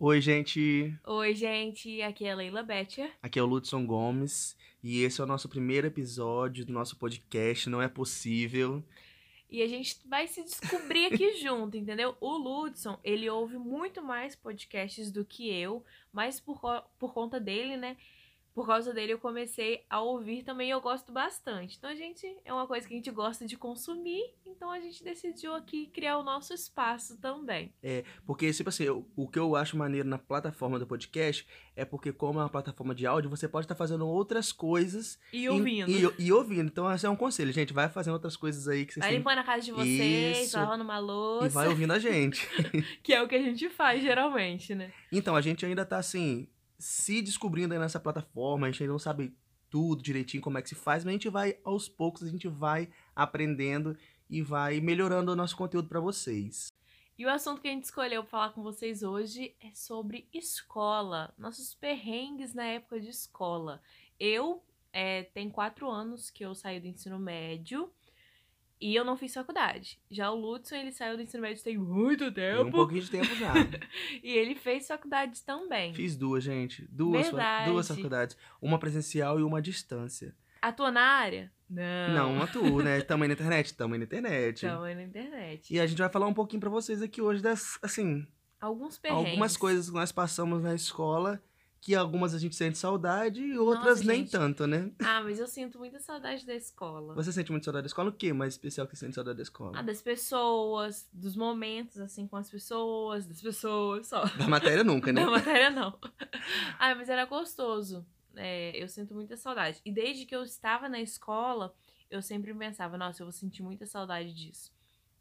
Oi, gente. Oi, gente. Aqui é a Leila Betcher. Aqui é o Ludson Gomes e esse é o nosso primeiro episódio do nosso podcast Não é Possível. E a gente vai se descobrir aqui junto, entendeu? O Ludson, ele ouve muito mais podcasts do que eu, mas por, por conta dele, né? Por causa dele eu comecei a ouvir também e eu gosto bastante. Então a gente é uma coisa que a gente gosta de consumir, então a gente decidiu aqui criar o nosso espaço também. Porque, tipo assim, eu- o que eu acho maneiro na plataforma do podcast é porque, como é uma plataforma de áudio, você pode estar fazendo outras coisas E ouvindo. E, e- e ouvindo. Então, esse é um conselho, gente. Vai fazendo outras coisas aí que vocês Vai têm. limpando a casa de vocês, Isso. lavando uma louça, E vai ouvindo a gente. que é o que a gente faz geralmente, né? Então, a gente ainda tá assim, se descobrindo nessa plataforma, a gente ainda não sabe tudo direitinho como é que se faz, mas a gente vai aos poucos, a gente vai aprendendo e vai melhorando o nosso conteúdo pra vocês. E o assunto que a gente escolheu pra falar com vocês hoje é sobre escola, nossos perrengues na época de escola. Eu é, tem quatro anos que eu saí do ensino médio e eu não fiz faculdade. Já o Lutson, ele saiu do ensino médio tem muito Tem um tempo pouquinho de tempo já. e ele fez faculdade também. Fiz duas, gente. Duas, fa- duas faculdades. Uma presencial e uma à distância. Atua na área? Não. Não, uma tu, né? Também na internet? Também na internet. É na internet. E a gente vai falar um pouquinho pra vocês aqui hoje das, assim, Alguns perrengues. algumas coisas que nós passamos na escola, que algumas a gente sente saudade e outras Nossa, nem gente. tanto, né? Ah, mas eu sinto muita saudade da escola. Você sente muito saudade da escola? O que mais especial que você sente saudade da escola? Ah, das pessoas, dos momentos, assim, com as pessoas, das pessoas, só. Da matéria nunca, né? Da matéria, não. ah, mas era gostoso. É, eu sinto muita saudade. E desde que eu estava na escola, eu sempre pensava, nossa, eu vou sentir muita saudade disso.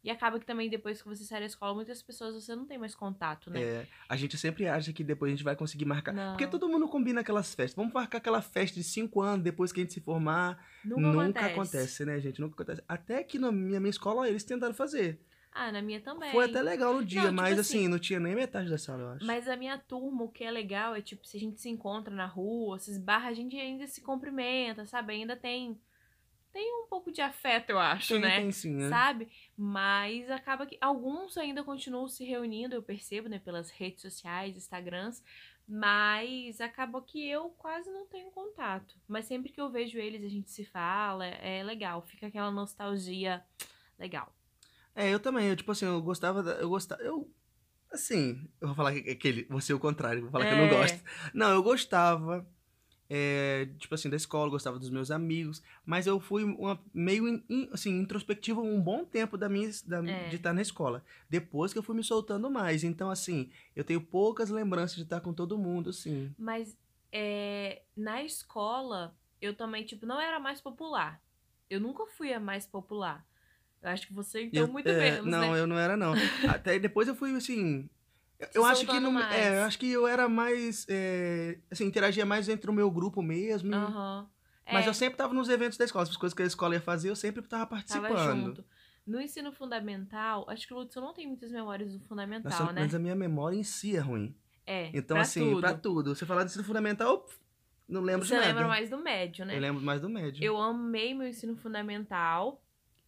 E acaba que também, depois que você sai da escola, muitas pessoas você não tem mais contato, né? É, a gente sempre acha que depois a gente vai conseguir marcar. Não. Porque todo mundo combina aquelas festas. Vamos marcar aquela festa de cinco anos depois que a gente se formar. Nunca, Nunca, acontece. acontece. né, gente? Nunca acontece. Até que na minha, minha escola eles tentaram fazer. Ah, na minha também. Foi até legal no dia, Não, tipo mas assim- assim, não tinha nem metade da sala, eu acho. Mas a minha turma, o que é legal é, tipo, se a gente se encontra na rua, se esbarra, a gente ainda se cumprimenta, sabe? Ainda tem. Tem um pouco de afeto, eu acho, Tem, né? tem sim, né? Sabe? Mas acaba que alguns ainda continuam se reunindo, eu percebo, né? Pelas redes sociais, Instagrams. Mas acaba que eu quase não tenho contato. Mas sempre que eu vejo eles, a gente se fala, é legal. Fica aquela nostalgia legal. É, eu também, eu, tipo assim, eu gostava, da- eu gostava, eu, assim, eu vou falar que aquele, você é o contrário, vou falar que eu não É. gosto. Não, eu gostava, é, tipo assim, da escola, gostava dos meus amigos, mas eu fui uma, meio, in- assim, introspectivo um bom tempo da minha, da, É. de estar na escola. Depois que eu fui me soltando mais, então, assim, eu tenho poucas lembranças de estar com todo mundo, assim. Mas é, na escola, eu também, tipo, não era a mais popular. Eu nunca fui a mais popular. Eu acho que você, então, Eu- muito é, menos, Não, né? eu não era, não. Até depois eu fui, assim. Eu- acho que não. É, eu acho que eu era mais. é, assim, interagia mais entre o meu grupo mesmo. Aham. Mas É, eu sempre tava nos eventos da escola. As coisas que a escola ia fazer, eu sempre tava tava participando. junto. No ensino fundamental, acho que o Lúcio não tem muitas memórias do fundamental, Nossa, né? Mas a minha memória em si é ruim. É, Então, pra assim, tudo. pra tudo. Você falar do ensino fundamental, não lembro Você de nada. lembra mais do médio, né? Eu lembro mais do médio. Eu amei meu ensino fundamental.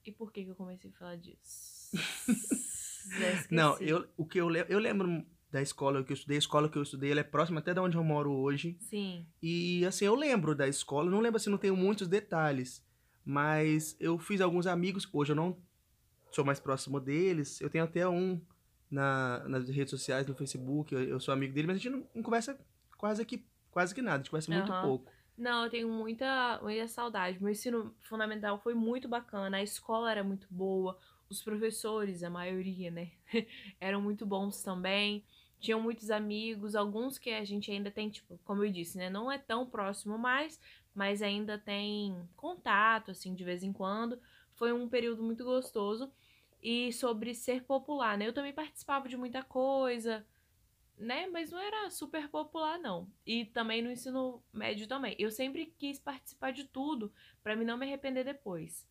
E por que, que eu comecei a falar disso? Esqueci. Não, eu, o que eu, le- eu lembro da escola que eu estudei. A escola que eu estudei, ela é próxima até de onde eu moro hoje. Sim. E assim, eu lembro da escola, não lembro assim, não tenho muitos detalhes, mas eu fiz alguns amigos, hoje eu não sou mais próximo deles, eu tenho até um na, nas redes sociais, no Facebook, eu, eu sou amigo dele, mas a gente não, não conversa quase que, quase que nada, a gente conversa muito Aham. pouco. Não, eu tenho muita, muita saudade. Meu ensino fundamental foi muito bacana, a escola era muito boa, os professores, a maioria, né, eram muito bons também. Tinham muitos amigos, alguns que a gente ainda tem, tipo, como eu disse, né, não é tão próximo mais, mas ainda tem contato, assim, de vez em quando. Foi um período muito gostoso. E sobre ser popular, né, eu também participava de muita coisa, né? Mas não era super popular, não. E também no ensino médio também. Eu sempre quis participar de tudo pra mim não me arrepender depois.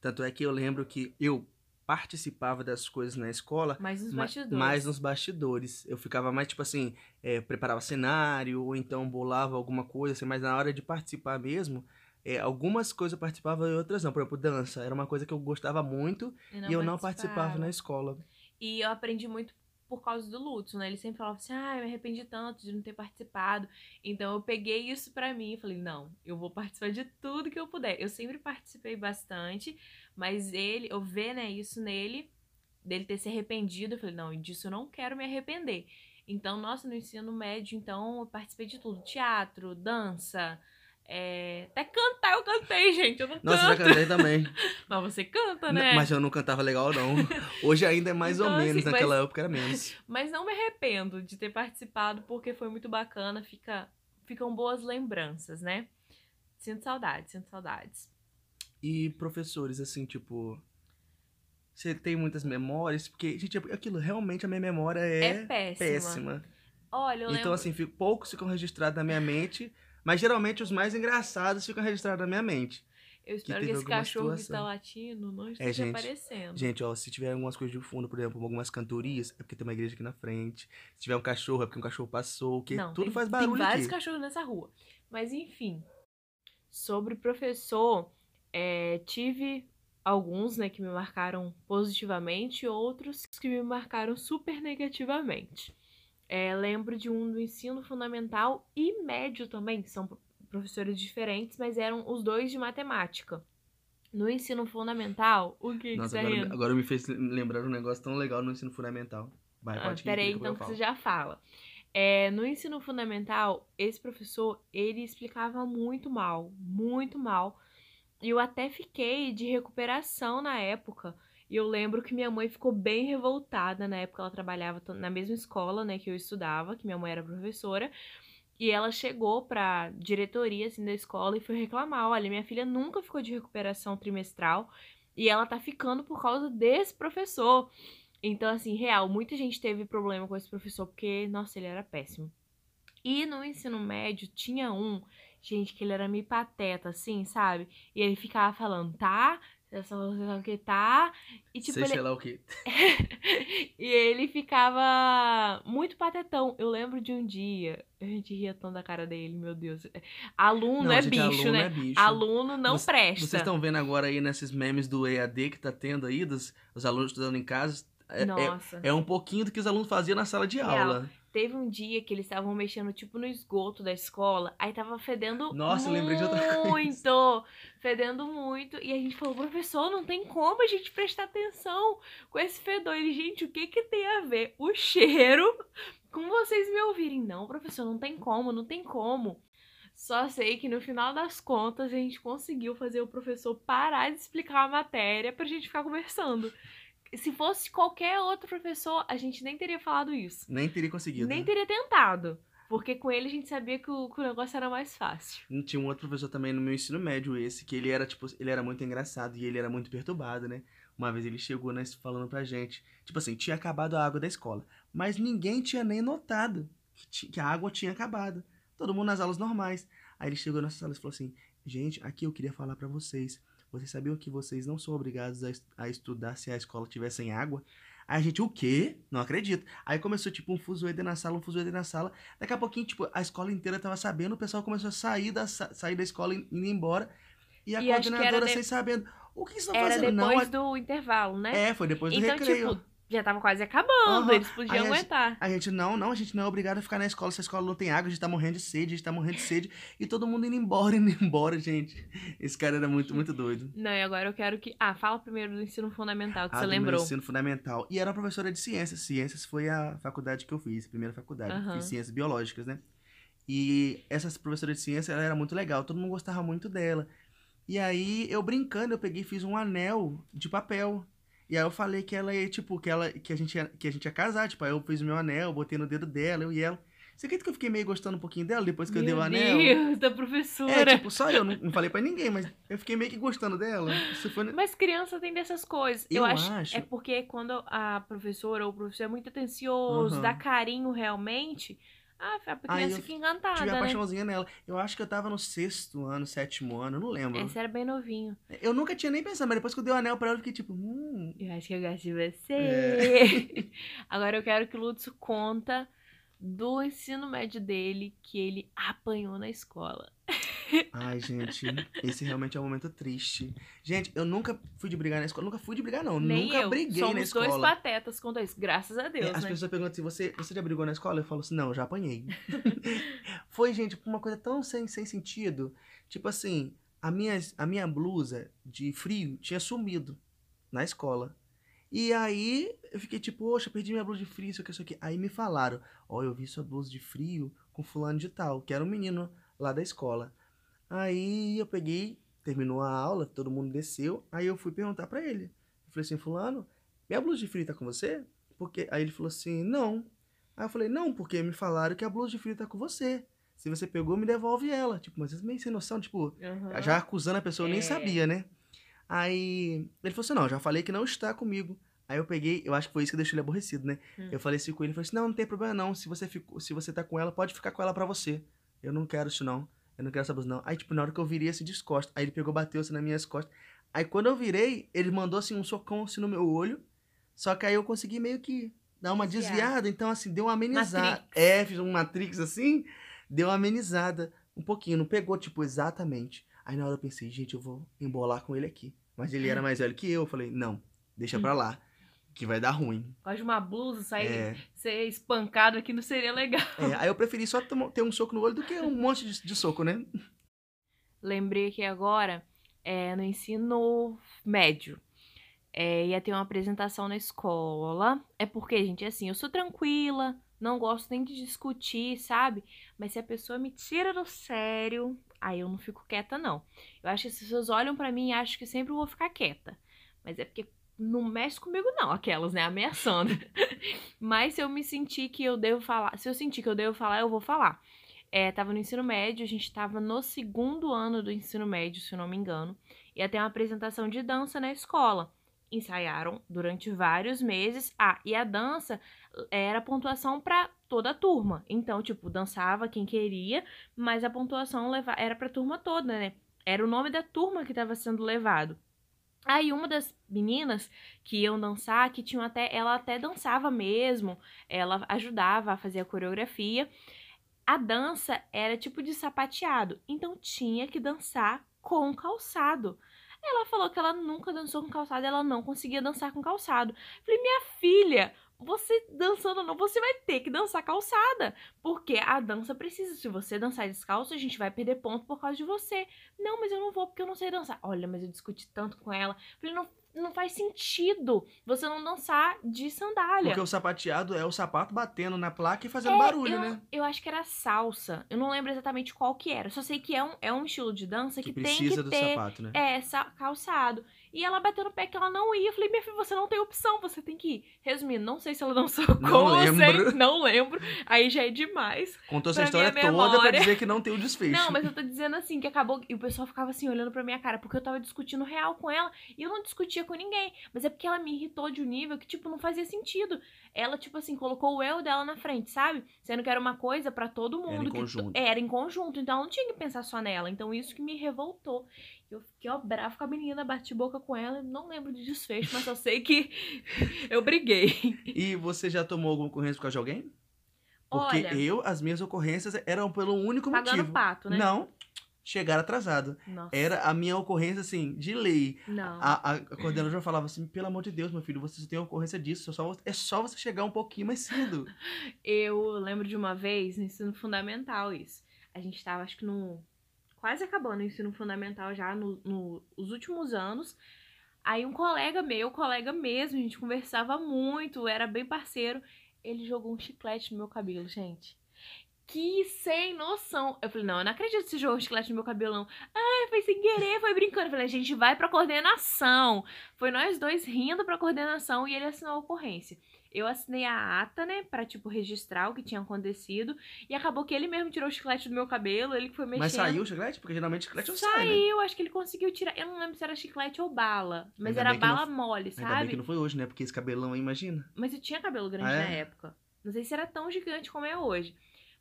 Tanto é que eu lembro que eu participava das coisas na escola, Mas nos ma- bastidores. mais nos bastidores. Eu ficava mais, tipo assim, é, preparava cenário, ou então bolava alguma coisa, assim, mas na hora de participar mesmo, é, algumas coisas eu participava e outras não. Por exemplo, dança. Era uma coisa que eu gostava muito e eu não participava na escola. E eu aprendi muito por causa do luto, né? Ele sempre falava assim: ah, eu me arrependi tanto de não ter participado. Então eu peguei isso pra mim e falei: não, eu vou participar de tudo que eu puder. Eu sempre participei bastante, mas ele, eu ver, né, isso nele, dele ter se arrependido, eu falei: não, disso eu não quero me arrepender. Então, nossa, no ensino médio, então, eu participei de tudo: teatro, dança. É... Até cantar eu cantei, gente. Eu não Nossa, canto. já cantei também. Mas você canta, N- né? Mas eu não cantava legal, não. Hoje ainda é mais ou Então, menos, assim, naquela mas- época era menos. Mas não me arrependo de ter participado, porque foi muito bacana. Fica... Ficam boas lembranças, né? Sinto saudades, sinto saudades. E professores, assim, tipo. Você tem muitas memórias? Porque, gente, aquilo, realmente a minha memória É, é, péssima. péssima. Olha, eu Então, lembro... assim, fico- poucos ficam registrados na minha mente, mas geralmente os mais engraçados ficam registrados na minha mente. eu espero que, teve esse cachorro que situação. está latindo não esteja gente, aparecendo. Gente, ó, se tiver algumas coisas de fundo, por exemplo, algumas cantorias, é porque tem uma igreja aqui na frente. Se tiver um cachorro, é porque um cachorro passou, que Não, tudo tem, faz tem barulho vários aqui. cachorros nessa rua. Mas enfim, sobre professor, é, tive alguns, né, que me marcaram positivamente e outros que me marcaram super negativamente. É, lembro de um do ensino fundamental e médio também, que são pro- professores diferentes, mas eram os dois de matemática. No ensino fundamental, o que, que Nossa, você tá agora, agora me fez lembrar um negócio tão legal no ensino fundamental. Vai, Ah, peraí, que então que você já fala. É, no ensino fundamental, esse professor, ele explicava muito mal, muito mal. E eu até fiquei de recuperação na época. E eu lembro que minha mãe ficou bem revoltada na época, ela trabalhava na mesma escola, né, que eu estudava, que minha mãe era professora. E ela chegou pra diretoria, assim, da escola e foi reclamar, olha, minha filha nunca ficou de recuperação trimestral e ela tá ficando por causa desse professor. Então, assim, real, muita gente teve problema com esse professor porque, nossa, ele era péssimo. E no ensino médio tinha um, gente, que ele era meio pateta, assim, sabe? E ele ficava falando, tá? Você sabe o que tá? E tipo, Sei, ele, sei lá o quê. e ele ficava muito patetão. Eu lembro de um dia, a gente ria tão da cara dele, meu Deus. Aluno Não, é gente, bicho, aluno né? é bicho. Aluno não Você- presta. Vocês estão vendo agora aí nesses memes do EAD que tá tendo aí, dos os alunos estudando em casa? É, é, Nossa. é um pouquinho do que os alunos faziam na sala de Real. aula. Teve um dia que eles estavam mexendo, tipo, no esgoto da escola. Aí tava fedendo Nossa, eu lembrei de outra coisa. muito. Fedendo muito. E a gente falou, professor, não tem como a gente prestar atenção com esse fedor. Ele, gente, o que que tem a ver o cheiro com vocês me ouvirem? Não, professor, não tem como, não tem como. Só sei que no final das contas a gente conseguiu fazer o professor parar de explicar a matéria pra gente ficar conversando. Se fosse qualquer outro professor, a gente nem teria falado isso. Nem teria conseguido. Nem né? teria tentado. Porque com ele a gente sabia que o, que o negócio era mais fácil. Tinha um outro professor também no meu ensino médio, esse, que ele era, tipo, ele era muito engraçado e ele era muito perturbado, né? Uma vez ele chegou, né, falando pra gente, tipo assim, tinha acabado a água da escola, mas ninguém tinha nem notado que, que a água tinha acabado. Todo mundo nas aulas normais. Aí ele chegou nessa sala e falou assim, gente, aqui eu queria falar pra vocês. Vocês sabiam que vocês não são obrigados a, es- a estudar se a escola tiver sem água? Aí a gente, o quê? Não acredito. Aí começou, tipo, um fuzuê na sala, um fuzuê na sala. Daqui a pouquinho, tipo, a escola inteira tava sabendo, o pessoal começou a sair da, sa- sair da escola e indo embora. E a E era coordenadora de- sem sabendo. O que vocês estão Era fazendo? Não, depois a- do intervalo, né? É, foi depois do então, recreio. tipo, já tava quase acabando. Aham. Eles podiam gente- aguentar. A gente, não, não, a gente não é obrigado a ficar na escola se a escola não tem água, a gente tá morrendo de sede, a gente tá morrendo de sede. E todo mundo indo embora, indo embora, gente. Esse cara era muito, muito doido. Não, e agora eu quero que. Ah, fala primeiro do ensino fundamental, que Ah, você do lembrou. ensino fundamental. E era uma professora de ciências. Ciências foi a faculdade que eu fiz, a primeira faculdade. Aham. Fiz ciências biológicas, né? E essa professora de ciência, ela era muito legal, todo mundo gostava muito dela. E aí, eu brincando, eu peguei e fiz um anel de papel. E aí eu falei que ela ia, tipo, que, ela, que, a gente ia, que a gente ia casar. Tipo, aí eu fiz o meu anel, botei no dedo dela, eu e ela. Você acredita que eu fiquei meio gostando um pouquinho dela depois que eu dei o Meu anel? Deus, da É, professora. tipo, só eu, não, não falei pra ninguém, mas eu fiquei meio que gostando dela. Isso foi... Mas criança tem dessas coisas. Eu, Eu acho, acho. É porque quando a professora ou o professor é muito atencioso, Aham. dá carinho realmente, ah, a criança eu fica encantada, Tive a né? paixãozinha nela. Eu acho que eu tava no sexto ano, sétimo ano, eu não lembro. Esse era bem novinho. Eu nunca tinha nem pensado, mas depois que eu dei o anel pra ela, eu fiquei tipo, hum. Eu acho que eu gosto de você. É. Agora eu quero que o Lutz conta do ensino médio dele que ele apanhou na escola. Ai, gente, esse realmente é um momento triste. Gente, eu nunca fui de brigar na escola. Nunca fui de brigar, não. Nem nunca eu. briguei Somos na escola. dois patetas a isso, graças a É, Deus, as né? pessoas perguntam assim, você, você já brigou na escola? Eu falo assim, não, já apanhei. Foi, gente, uma coisa tão sem, sem sentido. Tipo assim, a minha, a minha blusa de frio tinha sumido na escola. E aí eu fiquei tipo, poxa, perdi minha blusa de frio, isso aqui, isso aqui. Aí me falaram, ó, eu vi sua blusa de frio com fulano de tal, que era um menino lá da escola. Aí eu peguei, terminou a aula, todo mundo desceu, aí eu fui perguntar pra ele. Eu falei assim, fulano, minha blusa de frio tá com você? Porque aí ele falou assim, não. Aí eu falei, não, porque me falaram que a blusa de frio tá com você. Se você pegou, me devolve ela. Tipo, mas meio sem noção, tipo, Aham. já acusando a pessoa, eu nem É. sabia, né? Aí ele falou assim: não, já falei que não está comigo. Aí eu peguei, eu acho que foi isso que deixou ele aborrecido, né? Hum. Eu falei assim com ele, ele falou assim: não, não tem problema não. Se você, ficou, se você tá com ela, pode ficar com ela pra você. Eu não quero isso, não. Eu não quero essa blusa, não. Aí, tipo, na hora que eu virei assim descosta, aí ele pegou, bateu assim nas minhas costas. Aí quando eu virei, ele mandou assim um socão assim no meu olho. Só que aí eu consegui meio que dar uma Desviar. desviada. Então, assim, deu uma amenizada. Matrix. É, fiz um Matrix assim, deu uma amenizada um pouquinho. Não pegou, tipo, exatamente. Aí na hora eu pensei, gente, eu vou embolar com ele aqui. Mas ele era mais velho que eu. Eu falei, não, deixa pra lá. Que vai dar ruim. Pode uma blusa, sair, É, ser espancado aqui não seria legal. é, aí eu preferi só ter um soco no olho do que um monte de, de soco, né? Lembrei que agora, é, no ensino médio, é, ia ter uma apresentação na escola. É porque, gente, assim, eu sou tranquila, não gosto nem de discutir, sabe? Mas se a pessoa me tira do sério, aí eu não fico quieta, não. Eu acho que as pessoas olham pra mim e acham que sempre eu vou ficar quieta. Mas é porque não mexe comigo, não, aquelas, né? Ameaçando. Mas se eu me sentir que eu devo falar, se eu sentir que eu devo falar, eu vou falar. É, tava no ensino médio, a gente tava no segundo ano do ensino médio, se eu não me engano. Ia ter uma apresentação de dança na escola. Ensaiaram durante vários meses. Ah, e a dança era pontuação pra toda a turma. Então, tipo, dançava quem queria, mas a pontuação era pra turma toda, né? Era o nome da turma que tava sendo levado. Aí uma das meninas que iam dançar, que tinham até, ela até dançava mesmo, ela ajudava a fazer a coreografia. A dança era tipo de sapateado, então tinha que dançar com calçado. Ela falou que ela nunca dançou com calçado, ela não conseguia dançar com calçado. Falei, minha filha, você dançando ou não, você vai ter que dançar calçada. Porque a dança precisa. Se você dançar descalço, a gente vai perder ponto por causa de você. Não, mas eu não vou porque eu não sei dançar. Olha, mas eu discuti tanto com ela. Falei, não, não faz sentido você não dançar de sandália. Porque o sapateado é o sapato batendo na placa e fazendo É, barulho, eu, né? Eu acho que era salsa. Eu não lembro exatamente qual que era. Só sei que é um, é um estilo de dança que, Que tem precisa que do ter sapato, né? é, calçado. E ela bateu no pé que ela não ia. Eu falei, minha filha, você não tem opção, você tem que ir. Resumindo, não sei se ela dançou com Não você. lembro. Não lembro. Aí já é demais. Contou essa história toda pra dizer que não tem o desfecho. Não, mas eu tô dizendo assim, que acabou. E o pessoal ficava assim, olhando pra minha cara, porque eu tava discutindo real com ela. E eu não discutia com ninguém. Mas é porque ela me irritou de um nível que, tipo, não fazia sentido. Ela, tipo assim, colocou o eu dela na frente, sabe? Sendo que era uma coisa pra todo Era em mundo. que conjunto. Era em conjunto. Então ela não tinha que pensar só nela. Então isso que me revoltou. Eu fiquei, ó, brava com a menina, bati boca com ela. Não lembro de desfecho, mas só sei que eu briguei. E você já tomou alguma ocorrência por causa de alguém? Porque Olha, eu, as minhas ocorrências eram pelo único pagando motivo. pato, né? Não, chegar atrasado. Nossa. Era a minha ocorrência, assim, de lei. Não. A, a, coordenadora falava assim, pelo amor de Deus, meu filho, você tem ocorrência disso, é só, é só você chegar um pouquinho mais cedo. Eu lembro de uma vez no ensino fundamental isso. A gente tava, acho que no. Quase acabando o ensino fundamental já, no, no- nos últimos anos. Aí um colega meu, colega mesmo, a gente conversava muito, era bem parceiro. Ele jogou um chiclete no meu cabelo, gente. Que sem noção. Eu falei, não, eu não acredito que você jogou um chiclete no meu cabelo, não. Ah, foi sem querer, foi brincando. Eu falei, a gente vai pra coordenação. Foi nós dois rindo pra coordenação e ele assinou a ocorrência. Eu assinei a ata, né, pra, tipo, registrar o que tinha acontecido. E acabou que ele mesmo tirou o chiclete do meu cabelo, ele que foi mexendo. Mas saiu o chiclete? Porque geralmente chiclete não sai, né? Saiu, acho que ele conseguiu tirar. Eu não lembro se era chiclete ou bala. Mas Ainda era não bala f- mole, Ainda bem sabe? que não foi hoje, né? Porque esse cabelão aí, imagina. Mas eu tinha cabelo grande Ah, é? na época. Não sei se era tão gigante como é hoje.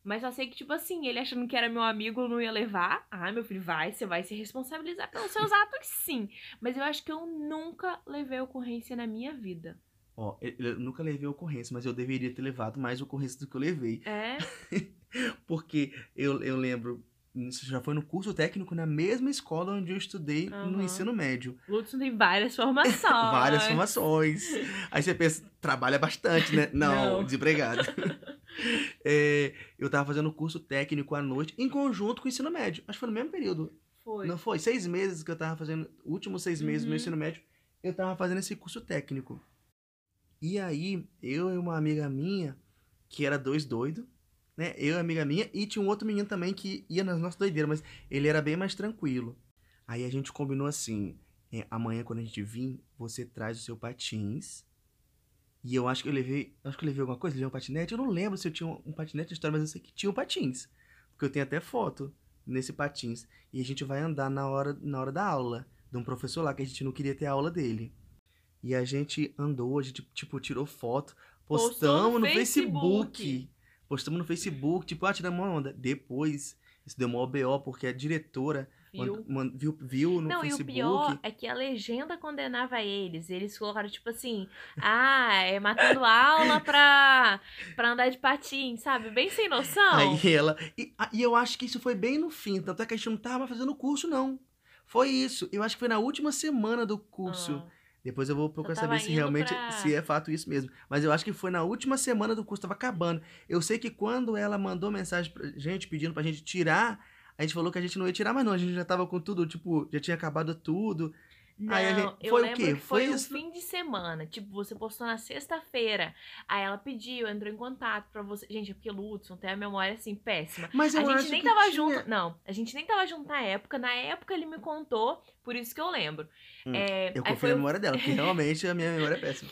Mas só sei que, tipo assim, ele achando que era meu amigo, eu não ia levar. Ah, meu filho, vai, você vai se responsabilizar pelos seus atos, sim. Mas eu acho que eu nunca levei ocorrência na minha vida. Ó, eu nunca levei ocorrência, mas eu deveria ter levado mais ocorrência do que eu levei. É? Porque eu, eu lembro Isso já foi no curso técnico na mesma escola onde eu estudei no Aham. ensino médio. Lutson tem várias formações. Várias formações. Aí você pensa, trabalha bastante, né? Não, Não. desempregado. É, eu tava fazendo curso técnico à noite, em conjunto com o ensino médio. Acho que foi no mesmo período. Foi. Não foi? Seis meses que eu tava fazendo, últimos seis meses do meu Uhum. ensino médio, eu tava fazendo esse curso técnico. E aí, eu e uma amiga minha, que era dois doidos, né? Eu e amiga minha, e tinha um outro menino também que ia nas nossas doideiras, mas ele era bem mais tranquilo. Aí a gente combinou assim: é, amanhã, quando a gente vir, você traz o seu patins. E eu acho que eu levei. Acho que eu levei alguma coisa, levei um patinete. Eu não lembro se eu tinha um patinete na história, mas eu sei que tinha um patins. Porque eu tenho até foto nesse patins. E a gente vai andar na hora, na hora da aula. De um professor lá, que a gente não queria ter a aula dele. E a gente andou, a gente, tipo, tirou foto, postamos no no Facebook. Facebook. Postamos no Facebook, tipo, ah, tiramos uma onda. Depois, isso deu uma OBO, porque a diretora Viu? viu, viu no Não, Facebook. e o pior é que a legenda condenava eles. Eles colocaram, tipo assim, ah, é matando aula pra, pra andar de patins, sabe? Bem sem noção. Aí ela. E, e eu acho que isso foi bem no fim. Tanto é que a gente não tava fazendo o curso, não. Foi isso. Eu acho que foi na última semana do curso. Ah, Depois eu vou procurar saber se realmente pra- se é fato isso mesmo. Mas eu acho que foi na última semana do curso, tava acabando. Eu sei que quando ela mandou mensagem pra gente pedindo pra gente tirar, a gente falou que a gente não ia tirar mais não, a gente já tava com tudo, tipo, já tinha acabado tudo. Não, Aí a gente- eu foi o lembro quê? que foi, Foi um fim de semana. Tipo, você postou na sexta-feira. Aí ela pediu, entrou em contato pra você. Gente, é porque Lutson tem a memória assim péssima. Mas eu a acho gente nem que tava tinha- junto. Não, a gente nem tava junto na época. Na época ele me contou, por isso que eu lembro. Hum, É, Eu confio foi, na memória dela, porque realmente a minha memória é péssima.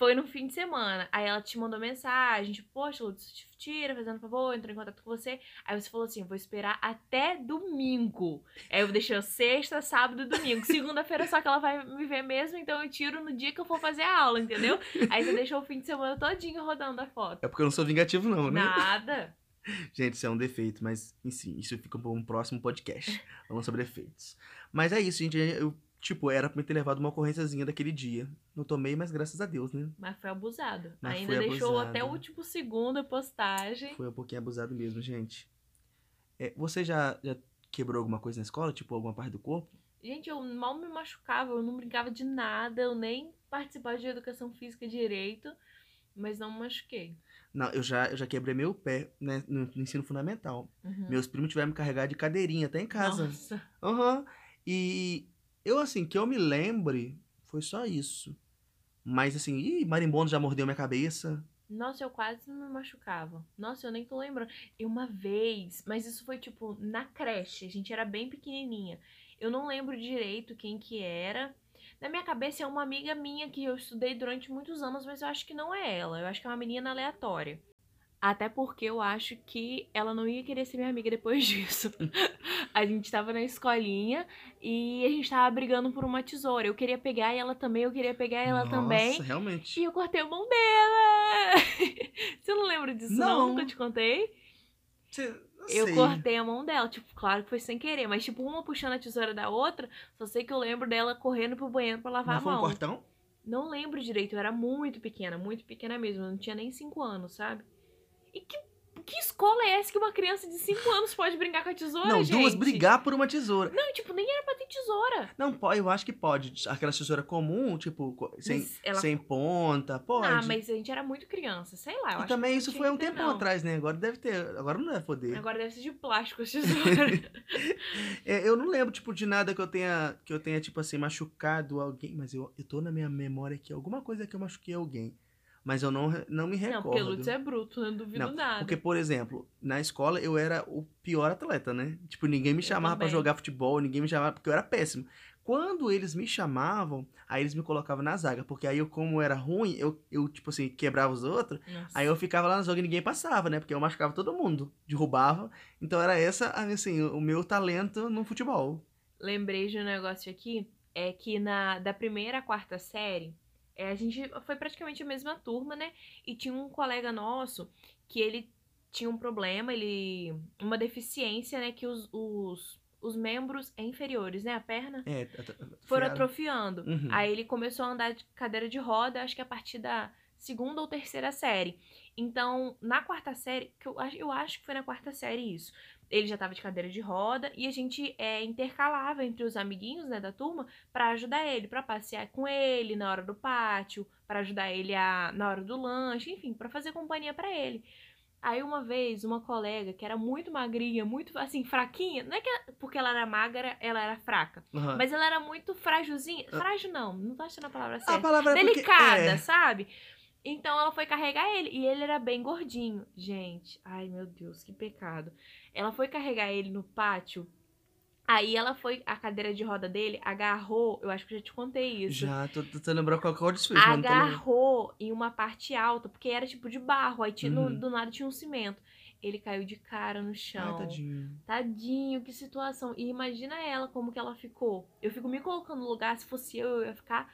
Foi no fim de semana. Aí ela te mandou mensagem, tipo, poxa, Lutz, te tira, fazendo favor, entrou em contato com você. Aí você falou assim: vou esperar até domingo. Aí eu deixei sexta, sábado e domingo. Segunda-feira só que ela vai me ver mesmo, então eu tiro no dia que eu for fazer a aula, entendeu? Aí você deixou o fim de semana todinho rodando a foto. É porque eu não sou vingativo não, né? Nada. Gente, isso é um defeito, mas enfim, isso fica para um próximo podcast, falando sobre defeitos. Mas é isso, gente. Eu, tipo, era pra me ter levado uma ocorrênciazinha daquele dia. Não tomei, mas graças a Deus, né? Mas foi abusado. Mas Ainda deixou abusado. até o último segundo a postagem. Foi um pouquinho abusado mesmo, gente. É, você já, já quebrou alguma coisa na escola? Tipo, alguma parte do corpo? Gente, eu mal me machucava, eu não brincava de nada, eu nem participava de educação física direito, mas não me machuquei. Não, eu já, eu já quebrei meu pé né, no, no ensino fundamental. Uhum. Meus primos tiveram me carregar de cadeirinha até em casa. Nossa. Aham. E eu, assim, que eu me lembre, foi só isso. Mas, assim, ih, marimbondo já mordeu minha cabeça. Nossa, eu quase me machucava. Nossa, eu nem tô lembrando. E uma vez, mas isso foi tipo na creche, a gente era bem pequenininha. Eu não lembro direito quem que era. Na minha cabeça é uma amiga minha que eu estudei durante muitos anos, mas eu acho que não é ela. Eu acho que é uma menina aleatória. Até porque eu acho que ela não ia querer ser minha amiga depois disso. a gente tava na escolinha e a gente tava brigando por uma tesoura. Eu queria pegar ela também, eu queria pegar ela Nossa, também. realmente. E eu cortei a mão dela! Você não lembra disso, não? Não. Nunca te contei? Cê- não Eu sei. cortei a mão dela. Tipo, claro que foi sem querer, mas tipo, uma puxando a tesoura da outra, só sei que eu lembro dela correndo pro banheiro pra lavar Mas a foi um mão. cortão? Não lembro direito, eu era muito pequena, muito pequena mesmo. Eu não tinha nem 5 anos, sabe? E que, que escola é essa que uma criança de 5 anos pode brincar com a tesoura, não, gente? duas brigar por uma tesoura. Não, tipo, nem era pra ter tesoura. Não, pode, eu acho que pode. Aquela tesoura comum, tipo, sem, ela- sem ponta, pode. Ah, mas a gente era muito criança, sei lá. Eu E também isso foi um tempão não. atrás, né? Agora deve ter. Agora não deve poder. Agora deve ser de plástico as tesouras. É, eu não lembro, tipo, de nada que eu tenha, que eu tenha, tipo assim, machucado alguém. Mas eu, eu tô na minha memória que alguma coisa que eu machuquei alguém. Mas eu não, não me recordo. Não, porque Lutz é bruto, não duvido Não, nada. Porque, por exemplo, na escola eu era o pior atleta, né? Tipo, ninguém me chamava pra também. jogar futebol, ninguém me chamava, porque eu era péssimo. Quando eles me chamavam, aí eles me colocavam na zaga, porque aí eu, como era ruim, eu, eu tipo assim, quebrava os outros, Nossa. aí eu ficava lá na zaga e ninguém passava, né? Porque eu machucava todo mundo, derrubava. Então era essa, assim, o meu talento no futebol. Lembrei de um negócio aqui, é que na da primeira à quarta série, é, a gente foi praticamente a mesma turma, né? E tinha um colega nosso que ele tinha um problema, ele uma deficiência, né, que os, os, os membros inferiores, né, a perna, É, foram atrofiando. Uhum. Aí ele começou a andar de cadeira de roda, acho que a partir da segunda ou terceira série. Então, na quarta série, que eu, eu acho que foi na quarta série isso. Ele já tava de cadeira de roda e a gente é, intercalava entre os amiguinhos né, da turma pra ajudar ele, pra passear com ele na hora do pátio, pra ajudar ele a, na hora do lanche, enfim, pra fazer companhia pra ele. Aí uma vez, uma colega que era muito magrinha, muito assim, fraquinha, não é que ela- porque ela era magra, ela era fraca, Aham. mas ela era muito frágilzinha. Frágil não, não tô achando a palavra a certa. palavra é porque- Delicada, é. sabe? Então ela foi carregar ele e ele era bem gordinho. Gente, ai meu Deus, que pecado. Ela foi carregar ele no pátio. Aí ela foi, a cadeira de roda dele agarrou, eu acho que já te contei isso. Já, tô tentando lembrar qual não tô lembrando. agarrou em uma parte alta, porque era tipo de barro, aí tinha, no- Uhum. do nada tinha um cimento. Ele caiu de cara no chão. Ai, tadinho. Tadinho, que situação. E imagina ela como que ela ficou. Eu fico me colocando no lugar, se fosse eu, eu ia ficar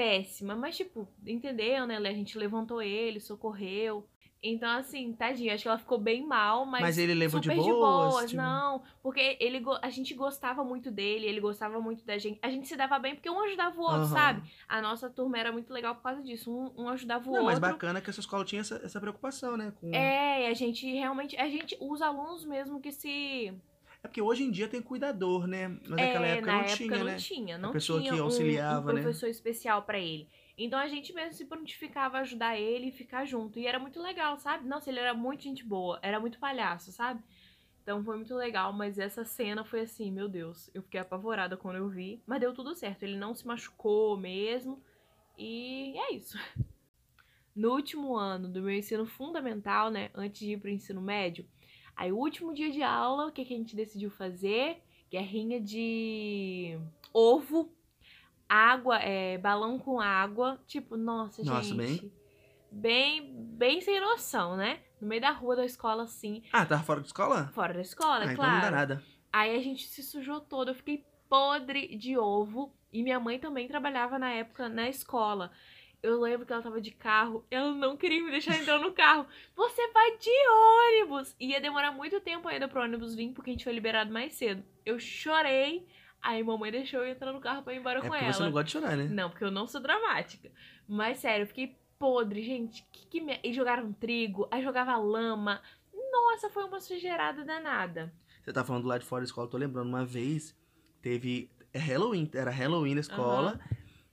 péssima. Mas, tipo, entendeu, né? A gente levantou ele, socorreu. Então, assim, tadinho, acho que ela ficou bem mal, mas. Mas ele levou de super boas, tipo- Não, porque ele, a gente gostava muito dele, ele gostava muito da gente. A gente se dava bem porque um ajudava o outro, Aham. sabe? A nossa turma era muito legal por causa disso. Um, um ajudava o Não, mas outro. bacana que essa escola tinha essa, essa preocupação, né? Com... É, a gente realmente. A gente, os alunos mesmo que se. É porque hoje em dia tem cuidador, né? Mas naquela é, época na não época tinha, não né? tinha, não pessoa tinha que um- auxiliava, um, né? professor especial pra ele. Então a gente mesmo se prontificava a ajudar ele e ficar junto. E era muito legal, sabe? Nossa, ele era muito gente boa, era muito palhaço, sabe? Então foi muito legal, mas essa cena foi assim, meu Deus, eu fiquei apavorada quando eu vi, mas deu tudo certo, ele não se machucou mesmo. E é isso. No último ano do meu ensino fundamental, né, antes de ir pro ensino médio, aí o último dia de aula, o que, que a gente decidiu fazer? Guerrinha de ovo, água, é, balão com água. Tipo, nossa, Nossa, gente. bem- Bem, bem sem noção, né? No meio da rua da escola, assim. Ah, tava fora de escola? Fora da escola, ah, é então não dá claro. nada. Aí a gente se sujou todo, eu fiquei podre de ovo. E minha mãe também trabalhava na época na escola. Eu lembro que ela tava de carro, ela não queria me deixar entrar no carro. Você vai de ônibus! Ia demorar muito tempo ainda pro ônibus vir, porque a gente foi liberado mais cedo. Eu chorei, aí mamãe deixou eu entrar no carro pra ir embora É com ela. você não gosta de chorar, né? Não, porque eu não sou dramática. Mas sério, eu fiquei podre, gente. Que que me... E jogaram trigo, aí jogava lama. Nossa, foi uma sujeirada danada. Você tá falando lá de fora da escola, eu tô lembrando, uma vez teve é Halloween, era Halloween na escola.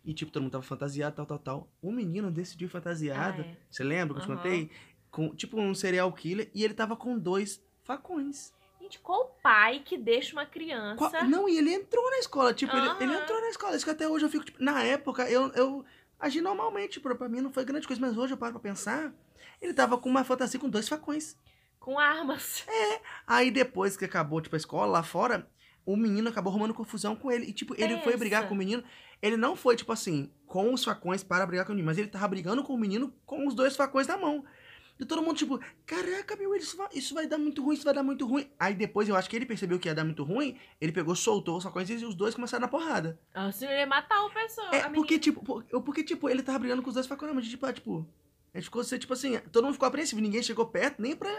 E, tipo, todo mundo tava fantasiado, tal, tal, tal. Um menino decidiu fantasiado. Ah, é. Você lembra que eu te contei? Com, tipo, um serial killer. E ele tava com dois facões. Gente, qual pai que deixa uma criança. Qual- Não, e ele entrou na escola. Tipo, ele, Aham. ele entrou na escola. Isso que até hoje eu fico, tipo... Na época, eu, eu agi normalmente. Tipo, pra mim não foi grande coisa. Mas hoje eu paro pra pensar. Ele tava com uma fantasia com dois facões. Com armas. Aí depois que acabou, tipo, a escola lá fora, o menino acabou arrumando confusão com ele. E, tipo, ele foi brigar Pensa. com o menino. Ele não foi, tipo assim, com os facões para brigar com o menino, mas ele tava brigando com o menino com os dois facões na mão. E todo mundo, tipo, caraca, meu, isso vai, isso vai dar muito ruim, isso vai dar muito ruim. Aí depois eu acho que ele percebeu que ia dar muito ruim, ele pegou, soltou os facões e os dois começaram na porrada. Nossa, ele ia matar o pessoa. É, porque, tipo, porque, tipo, ele tava brigando com os dois facões na mão, tipo, ah, tipo. A gente ficou, tipo assim, todo mundo ficou apreensivo, ninguém chegou perto nem pra,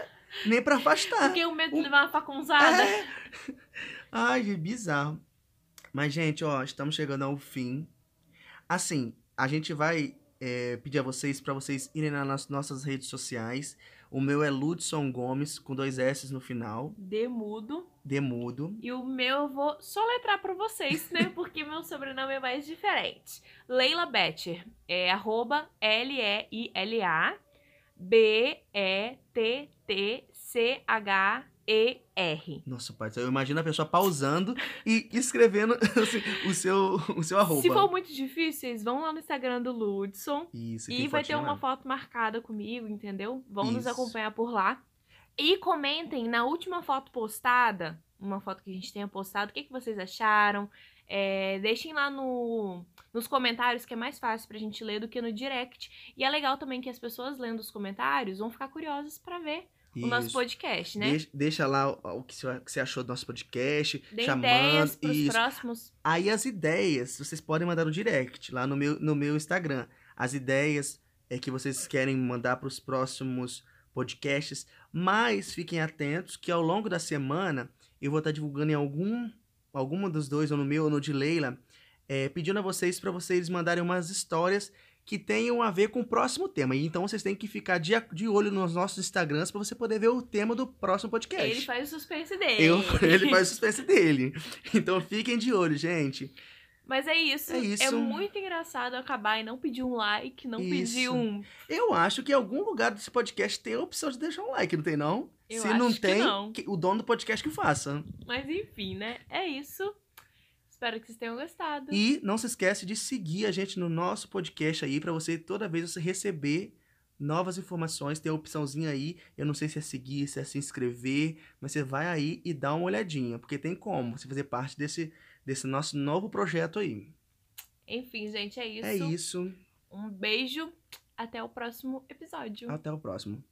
nem pra afastar. Porque o medo de levar uma facunzada. É. Ai, gente, bizarro. Mas, gente, ó, estamos chegando ao fim. Assim, a gente vai é, pedir a vocês para vocês irem nas nossas redes sociais. O meu é Ludson Gomes, com dois S no final, Demudo. demudo. E o meu eu vou soletrar pra vocês, né? Porque meu sobrenome é mais diferente. Leila Betcher. É arroba L-E-I-L-A B-E-T-T-C-H-E-R. Nossa, pai, eu imagino a pessoa pausando e escrevendo assim, o, seu, o seu arroba. Se for muito difícil, vocês vão lá no Instagram do Ludson. Isso, E vai ter uma foto marcada comigo, entendeu? Vão nos Isso. acompanhar por lá. E comentem na última foto postada, uma foto que a gente tenha postado, o que, que vocês acharam. É, deixem lá no, nos comentários, que é mais fácil pra gente ler do que no direct. E é legal também que as pessoas lendo os comentários vão ficar curiosas pra ver o nosso Isso. podcast, né? Deixa, deixa lá o, que você- o que você achou do nosso podcast, Dê chamando. ideias pros isso. próximos. Aí as ideias, vocês podem mandar no direct, lá no meu, no meu Instagram. As ideias é que vocês querem mandar para os próximos podcasts, mas fiquem atentos que ao longo da semana eu vou estar divulgando em algum, alguma dos dois, ou no meu ou no de Leila, é, pedindo a vocês para vocês mandarem umas histórias que tenham a ver com o próximo tema. E então vocês têm que ficar de, de olho nos nossos Instagrams para você poder ver o tema do próximo podcast. Ele faz o suspense dele. Eu, ele faz o suspense dele. Então fiquem de olho, gente. Mas é isso. É isso. muito engraçado acabar e não pedir um like, não pedir Isso. um. Eu acho que em algum lugar desse podcast tem a opção de deixar um like, não tem não? Eu Se não tem, não. o dono do podcast que faça. Mas enfim, né? É isso. Espero que vocês tenham gostado. E não se esquece de seguir a gente no nosso podcast aí para você toda vez você receber novas informações, tem a opçãozinha aí, eu não sei se é seguir, se é se inscrever, mas você vai aí e dá uma olhadinha, porque tem como você fazer parte desse desse nosso novo projeto aí. Enfim, gente, é isso. É isso. Um beijo. Até o próximo episódio. Até o próximo.